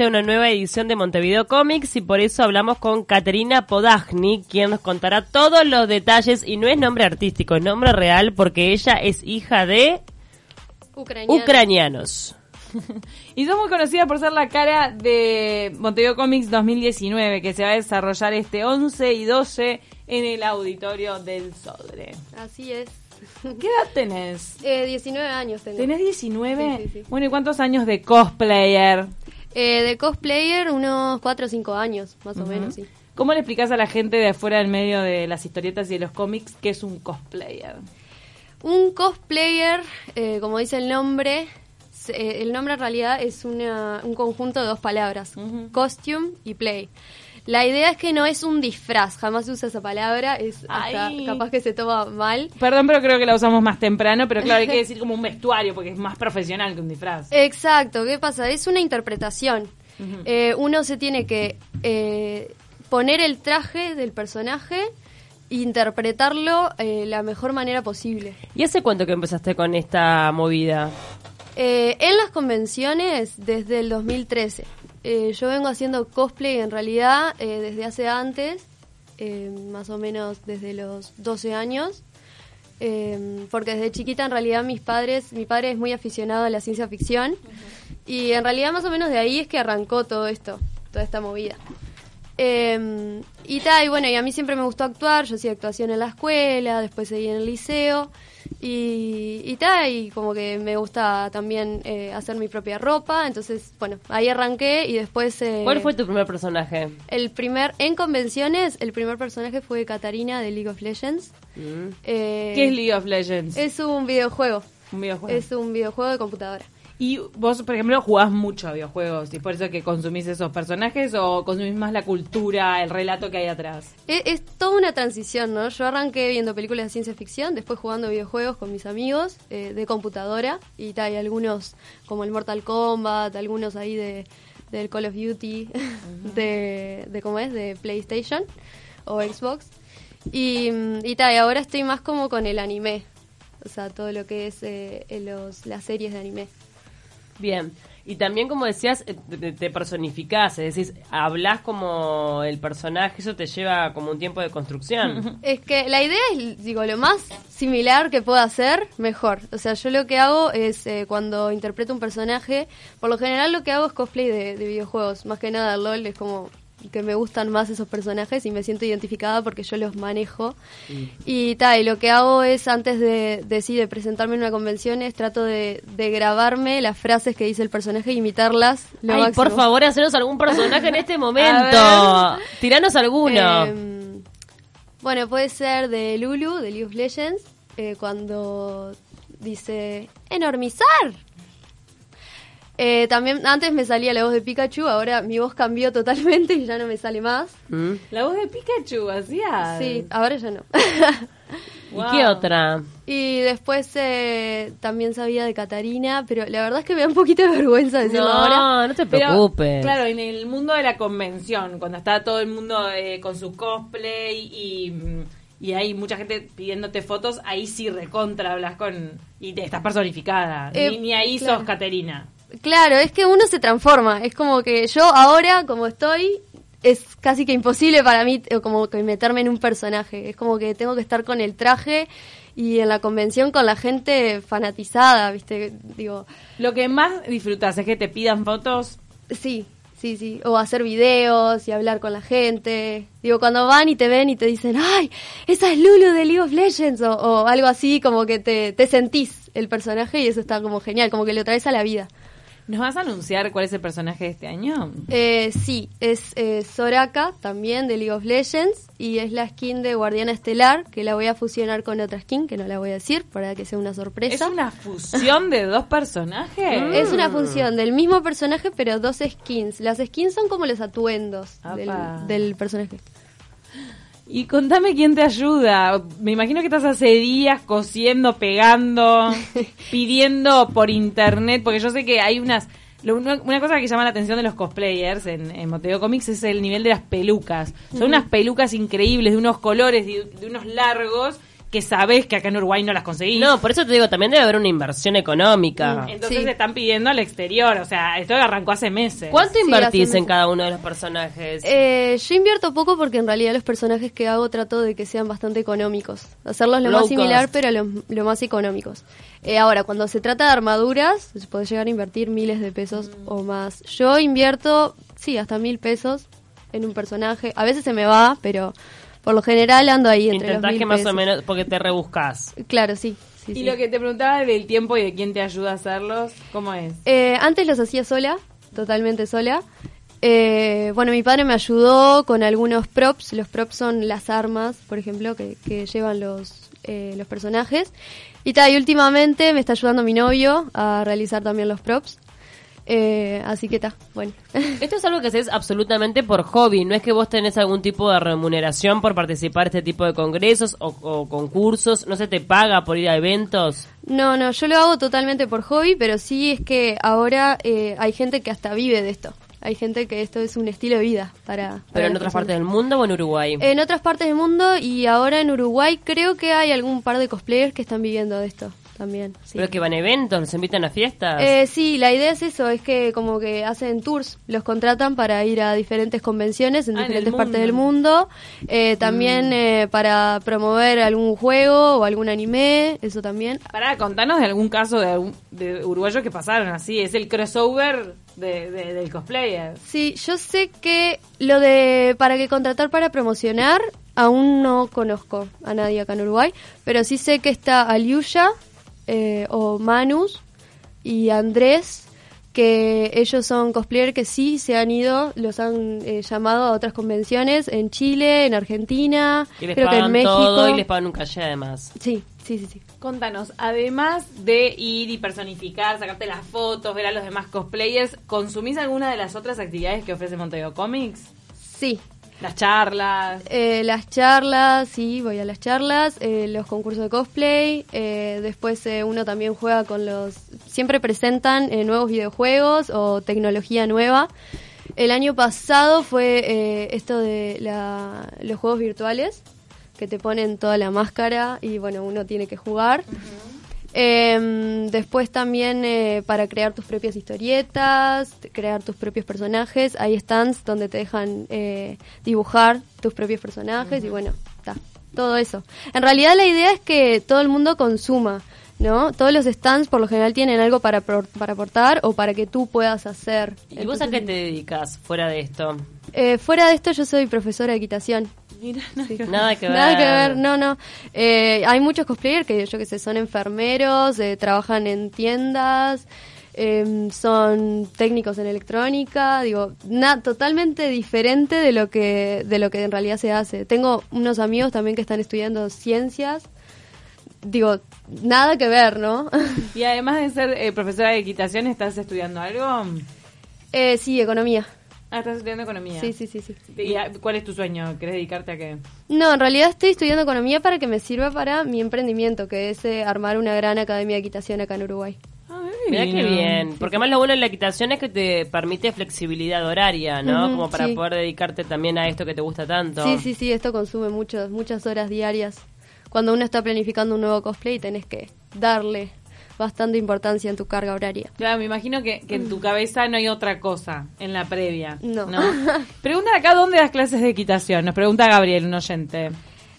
una nueva edición de Montevideo Comics y por eso hablamos con Caterina Podagni, quien nos contará todos los detalles y no es nombre artístico, es nombre real porque ella es hija de Ucraniano. ucranianos. Y sos muy conocida por ser la cara de Montevideo Comics 2019, que se va a desarrollar este 11 y 12 en el auditorio del Sodre. Así es. ¿Qué edad tenés? Eh, 19 años tengo. ¿Tenés 19? Sí, sí, sí. Bueno, ¿y cuántos años de cosplayer? Eh, de cosplayer, unos 4 o 5 años, más o menos, sí. ¿Cómo le explicás a la gente de afuera del medio de las historietas y de los cómics qué es un cosplayer? Un cosplayer, eh, como dice el nombre, se- eh, el nombre en realidad es una- un conjunto de dos palabras, costume y play. La idea es que no es un disfraz, jamás se usa esa palabra, es hasta capaz que se toma mal. Perdón, pero creo que la usamos más temprano, pero claro, hay que decir como un vestuario, porque es más profesional que un disfraz. Exacto, ¿qué pasa? Es una interpretación. Eh, uno se tiene que eh, poner el traje del personaje e interpretarlo eh, la mejor manera posible. ¿Y hace cuánto que empezaste con esta movida? Eh, en las convenciones desde el 2013. Eh, yo vengo haciendo cosplay en realidad eh, desde hace antes, eh, más o menos desde los 12 años. Eh, porque desde chiquita en realidad mis padres, mi padre es muy aficionado a la ciencia ficción y en realidad más o menos de ahí es que arrancó todo esto, toda esta movida. Eh, y tal, y bueno, y a mí siempre me gustó actuar, yo hacía actuación en la escuela, después seguí en el liceo, y, y tal, y como que me gusta también eh, hacer mi propia ropa, entonces, bueno, ahí arranqué y después... eh, ¿Cuál fue tu primer personaje? El primer, en convenciones, el primer personaje fue Katarina de League of Legends. Mm. Eh, ¿Qué es League of Legends? Es un videojuego, un videojuego. es un videojuego de computadora. Y vos, por ejemplo, jugás mucho a videojuegos y por eso que consumís esos personajes o consumís más la cultura, el relato que hay atrás. Es, es toda una transición, ¿no? Yo arranqué viendo películas de ciencia ficción, después jugando videojuegos con mis amigos eh, de computadora y tal, y algunos como el Mortal Kombat, algunos ahí de del Call of Duty, de, de cómo es, de PlayStation o Xbox. Y, mm, y tal, y ahora estoy más como con el anime, o sea, todo lo que es eh, los, las series de anime. Bien. Y también, como decías, eh, te, personificás, es decir, hablas como el personaje, eso te lleva como un tiempo de construcción. Es que la idea es, digo, lo más similar que pueda hacer, mejor. O sea, yo lo que hago es, eh, cuando interpreto un personaje, por lo general lo que hago es cosplay de videojuegos. Más que nada, LOL es como que me gustan más esos personajes y me siento identificada porque yo los manejo. Y tal, y lo que hago es, antes de, de, sí, de presentarme en una convención, es trato de, de grabarme las frases que dice el personaje e imitarlas. Lo Ay, máximo. por favor, hacenos algún personaje en este momento. Tiranos alguno. Eh, bueno, puede ser de Lulu, de League of Legends, eh, cuando dice enormizar. Eh, también antes me salía la voz de Pikachu, ahora mi voz cambió totalmente y ya no me sale más. ¿Mm? La voz de Pikachu, hacía. Sí, ahora ya no. ¿Y qué otra? y después eh, también sabía de Catarina, pero la verdad es que me da un poquito de vergüenza decirlo ahora. No, no te Pero, preocupes. claro, en el mundo de la convención, cuando está todo el mundo eh, con su cosplay y, y hay mucha gente pidiéndote fotos, ahí sí recontra hablas con... y te estás personificada. Eh, ni, ni ahí claro. sos Caterina. Claro, es que uno se transforma. Es como que yo ahora, como estoy, es casi que imposible para mí eh, como que meterme en un personaje. Es como que tengo que estar con el traje y en la convención con la gente fanatizada, ¿viste? Digo, Lo que más disfrutas es que te pidan fotos. sí, sí, sí. O hacer videos y hablar con la gente. Digo, cuando van y te ven y te dicen, ¡ay! Esa es Lulu de League of Legends. O, o algo así, como que te, te sentís el personaje y eso está como genial, como que lo traes a la vida. ¿Nos vas a anunciar cuál es el personaje de este año? Eh, sí, es eh, Soraka, también de League of Legends, y es la skin de Guardiana Estelar, que la voy a fusionar con otra skin, que no la voy a decir, para que sea una ¿Es sorpresa. una fusión de dos personajes? Es una función del mismo personaje, pero dos skins. Las skins son como los atuendos del personaje. Y contame quién te ayuda. Me imagino que estás hace días cosiendo, pegando, pidiendo por internet, porque yo sé que hay unas... una, cosa que llama la atención de los cosplayers en, en Montevideo Comics es el nivel de las pelucas. Son unas pelucas increíbles, de unos colores, de, de unos largos, que sabés que acá en Uruguay no las conseguís. No, por eso te digo, también debe haber una inversión económica. Entonces Sí. están pidiendo al exterior, o sea, esto arrancó hace meses. ¿Cuánto invertís en meses. cada uno de los personajes? Eh, yo invierto poco porque en realidad los personajes que hago trato de que sean bastante económicos. Hacerlos lo Low más similar, cost. pero lo, lo más económicos. Eh, ahora, cuando se trata de armaduras, puedes llegar a invertir miles de pesos Mm. o más. Yo invierto, sí, hasta mil pesos en un personaje. A veces se me va, pero por lo general ando ahí entre los Intentás mil que más o menos, porque te rebuscas. Claro, sí. sí, Y sí. lo que te preguntaba del tiempo y de quién te ayuda a hacerlos, ¿cómo es? Eh, antes los hacía sola, totalmente sola. Eh, bueno, mi padre me ayudó con algunos props. Los props son las armas, por ejemplo, que, que llevan los, eh, los personajes. Y, ta, y últimamente me está ayudando mi novio a realizar también los props. Eh, así que está, bueno. Esto es algo que haces absolutamente por hobby, no es que vos tenés algún tipo de remuneración por participar este tipo de congresos o, o concursos, no se te paga por ir a eventos. No, no, yo lo hago totalmente por hobby, pero sí es que ahora eh, hay gente que hasta vive de esto. Hay gente que esto es un estilo de vida para... para Pero en otras personas. partes del mundo o en Uruguay. En otras partes del mundo y ahora en Uruguay creo que hay algún par de cosplayers que están viviendo de esto también. Sí. Pero que van a eventos, los invitan a fiestas. Eh, sí, la idea es eso, es que como que hacen tours, los contratan para ir a diferentes convenciones en Ah, en diferentes partes del mundo, eh, también Mm. eh, para promover algún juego o algún anime, eso también. Pará, contanos de algún caso de, algún- de uruguayos que pasaron así. Es el crossover de, de- del cosplayer. Sí, yo sé que lo de para que contratar para promocionar, aún no conozco a nadie acá en Uruguay, pero sí sé que está Aliuya eh, o Manus y Andrés, que ellos son cosplayers que sí se han ido, los han eh, llamado a otras convenciones en Chile, en Argentina, y les creo que en México. todo y les pagan un calle además. Sí, sí, sí, sí. Contanos, además de ir y personificar, sacarte las fotos, ver a los demás cosplayers, ¿consumís alguna de las otras actividades que ofrece Montevideo Comics? Sí, Las charlas. Eh, las charlas, sí, voy a las charlas, eh, los concursos de cosplay, eh, después eh, uno también juega con los... Siempre presentan eh, nuevos videojuegos o tecnología nueva. El año pasado fue eh, esto de la- los juegos virtuales, que te ponen toda la máscara y bueno, uno tiene que jugar. Em, después también eh, para crear tus propias historietas, crear tus propios personajes, hay stands donde te dejan eh, dibujar tus propios personajes y bueno, está, todo eso. En realidad la idea es que todo el mundo consuma, ¿no? Todos los stands por lo general tienen algo para aportar o para que tú puedas hacer. ¿Y vos a qué te dedicas fuera de esto? Eh, fuera de esto yo soy profesora de equitación. Mira, no, Sí. Nada que ver. Nada que ver, no, no. Eh, hay muchos cosplayers que yo que sé, son enfermeros, eh, trabajan en tiendas, eh, son técnicos en electrónica, digo, na, totalmente diferente de lo que de lo que en realidad se hace. Tengo unos amigos también que están estudiando ciencias. Digo, nada que ver, ¿no? Y además de ser eh, profesora de equitación, ¿estás estudiando algo? eh, sí, economía. Ah, estás estudiando economía. Sí, sí, sí, sí. ¿Y a- cuál es tu sueño? ¿Querés dedicarte a qué? No, en realidad estoy estudiando economía para que me sirva para mi emprendimiento, que es eh, armar una gran academia de equitación acá en Uruguay. Ah, Mira qué bien, porque además lo bueno de la equitación es que te permite flexibilidad horaria, ¿no? Como para sí. poder dedicarte también a esto que te gusta tanto. Sí, sí, sí, esto consume muchos, muchas horas diarias. Cuando uno está planificando un nuevo cosplay tenés que darle bastante importancia en tu carga horaria. Claro, me imagino que, que en tu cabeza no hay otra cosa en la previa. No. Preguntan acá dónde das clases de equitación. Nos pregunta Gabriel, un oyente.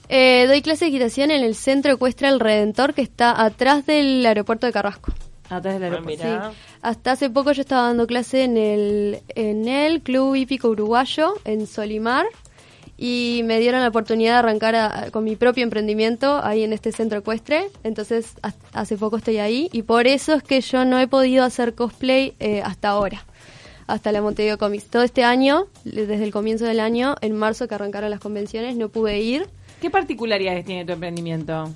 Eh, doy clase de equitación en el Centro Ecuestre El Redentor, que está atrás del aeropuerto de Carrasco. Atrás del Ah, aeropuerto. mira. Sí. Hasta hace poco yo estaba dando clase en el, en el Club Hípico Uruguayo, en Solimar, y me dieron la oportunidad de arrancar a- con mi propio emprendimiento ahí en este centro ecuestre. Entonces, ha- hace poco estoy ahí, y por eso es que yo no he podido hacer cosplay eh, hasta ahora, hasta la Montevideo Comics. Todo este año, desde el comienzo del año, en marzo que arrancaron las convenciones, no pude ir. ¿Qué particularidades tiene tu emprendimiento?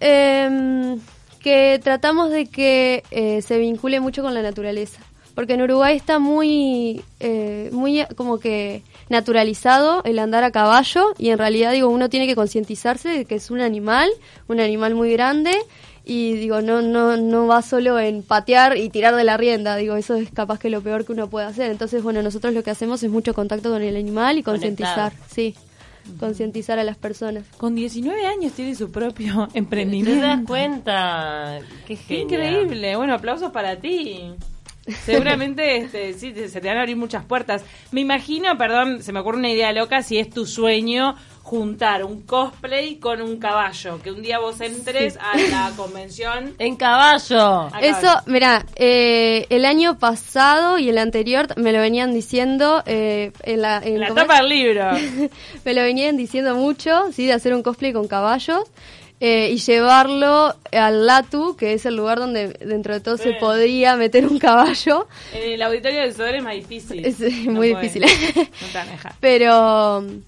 Em, que tratamos de que eh, se vincule mucho con la naturaleza. Porque en Uruguay está muy, eh, muy eh, como que naturalizado el andar a caballo y en realidad digo uno tiene que concientizarse de que es un animal, un animal muy grande y digo no no no va solo en patear y tirar de la rienda, digo eso es capaz que lo peor que uno puede hacer. Entonces bueno nosotros lo que hacemos es mucho contacto con el animal y concientizar, sí. concientizar a las personas. Con 19 años tiene su propio ¿Te emprendimiento. das cuenta? Qué Qué increíble. Bueno, aplausos para ti. Seguramente este, sí, te- se te van a abrir muchas puertas. Me imagino, perdón, se me ocurre una idea loca, si es tu sueño juntar un cosplay con un caballo. Que un día vos entres a la convención. En caballo. Eso, mira, eh, el año pasado y el anterior me lo venían diciendo eh, en la, en- La tapa del libro. me lo venían diciendo mucho, sí, de hacer un cosplay con caballos eh, y llevarlo al Latu, que es el lugar donde dentro de todo se podría meter un caballo, En el auditorio del Sodre es más difícil. Es, No muy difícil. No pero um,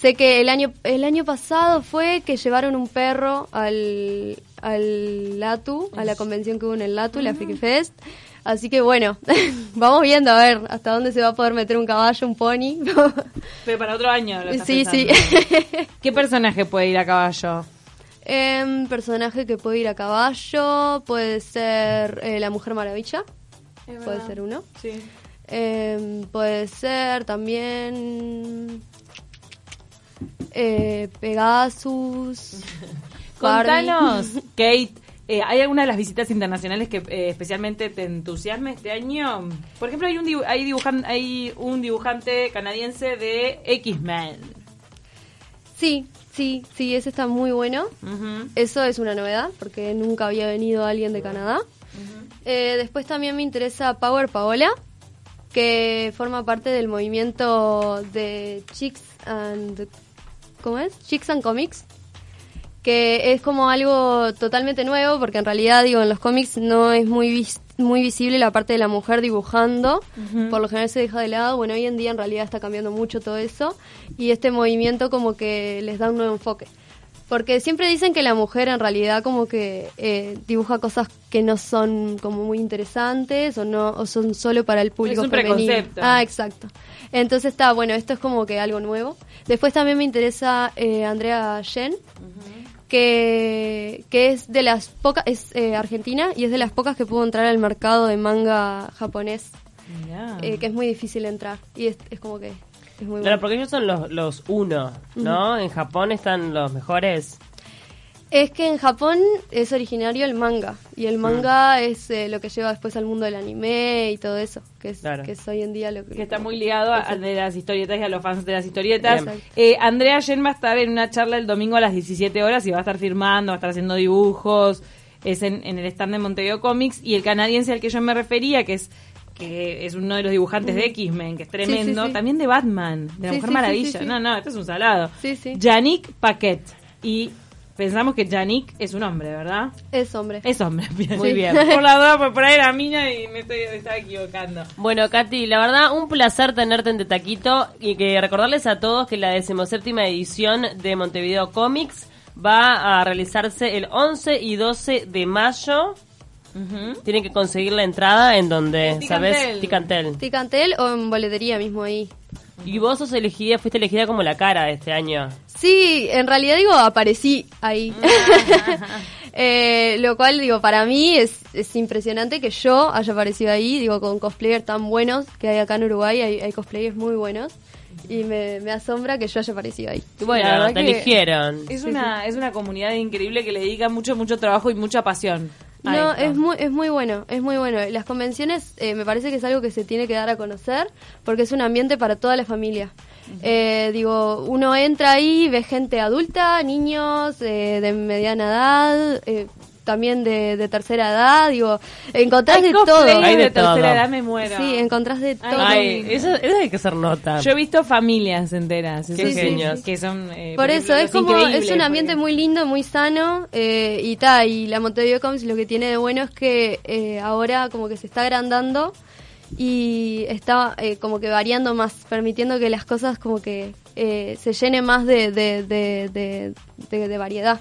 sé que el año el año pasado fue que llevaron un perro al al Latu, a la convención que hubo en el Latu, la Friki Fest. Así que bueno, vamos viendo a ver hasta dónde se va a poder meter un caballo, un pony. Pero para otro año. Lo sí, sí. ¿Qué personaje puede ir a caballo? Em, personaje que puede ir a caballo, puede ser eh, la Mujer Maravilla, puede ser uno. Sí. Em, puede ser también eh, Pegasus. Contanos, Kate, eh, ¿hay alguna de las visitas internacionales que eh, especialmente te entusiasme este año? Por ejemplo, hay un, dibu- hay, dibujan- hay un dibujante canadiense de X-Men. Sí, sí, sí, ese está muy bueno. Eso es una novedad porque nunca había venido alguien de Canadá. Eh, después también me interesa Power Paola, que forma parte del movimiento de Chicks and ¿cómo es? Chicks and Comics, que es como algo totalmente nuevo porque en realidad digo en los cómics no es muy vis- muy visible la parte de la mujer dibujando, por lo general se deja de lado, bueno, hoy en día en realidad está cambiando mucho todo eso y este movimiento como que les da un nuevo enfoque. Porque siempre dicen que la mujer en realidad como que eh, dibuja cosas que no son como muy interesantes o no o son solo para el público un femenino. preconcepto. Ah, exacto. Entonces está, bueno, esto es como que algo nuevo. Después también me interesa eh, Andrea Yen, que, que es de las pocas, es eh, argentina y es de las pocas que pudo entrar al mercado de manga japonés, eh, que es muy difícil entrar. Y es, es como que es muy Claro, bueno. porque ellos son los, los uno, ¿no? En Japón están los mejores. Es que en Japón es originario el manga y el manga es eh, lo que lleva después al mundo del anime y todo eso, que es, Claro. que es hoy en día lo que... que está muy ligado a, a de las historietas y a los fans de las historietas. Eh, Andrea Yen va a estar en una charla el domingo a las 17 horas y va a estar firmando, va a estar haciendo dibujos. Es en, en el stand de Montevideo Comics. Y el canadiense al que yo me refería, que es que es uno de los dibujantes de X-Men, que es tremendo, sí, sí. también de Batman, de la Sí, Mujer sí, Maravilla. sí, sí, sí. No, no, este es un salado. Sí, sí. Yannick Paquet. Y pensamos que Yannick es un hombre, ¿verdad? Es hombre. Es hombre, bien. Muy Sí. bien. Por la duda, por por ahí era mina y me, estoy, me estaba equivocando. Bueno, Katy, la verdad, un placer tenerte en Taquito y que recordarles a todos que la decimoséptima edición de Montevideo Comics va a realizarse el 11 y 12 de mayo. Ujú. Tienen que conseguir la entrada en donde, Ticantel. ¿sabes? Ticantel. Ticantel o en boletería mismo ahí. Y vos sos elegida, fuiste elegida como la cara de este año. Sí, en realidad digo, aparecí ahí. Eh, lo cual, digo, para mí es, es impresionante que yo haya aparecido ahí, digo, con cosplayers tan buenos que hay acá en Uruguay, hay, hay cosplayers muy buenos. Y me, me asombra que yo haya aparecido ahí. Bueno, te que eligieron. Es una, es una comunidad increíble que le dedica mucho, mucho trabajo y mucha pasión. No, es muy, es muy bueno, es muy bueno. Las convenciones eh, me parece que es algo que se tiene que dar a conocer porque es un ambiente para toda la familia. Eh, digo, uno entra ahí, ve gente adulta, niños eh, de mediana edad, eh, también de, de tercera edad, digo, encontrás Hay de todo. Hay de de tercera todo. edad, me muero. Sí, encontrás de todo. Ay, eso, eso hay que hacer nota. Yo he visto familias enteras. Qué eso sí, genios. Que son, eh, Por eso, es como, es un ambiente muy lindo, muy sano, eh, y ta, y la Montevideo Comics lo que tiene de bueno es que eh, ahora como que se está agrandando y está eh, como que variando más, permitiendo que las cosas como que eh, se llenen más de, de, de, de, de- de variedad.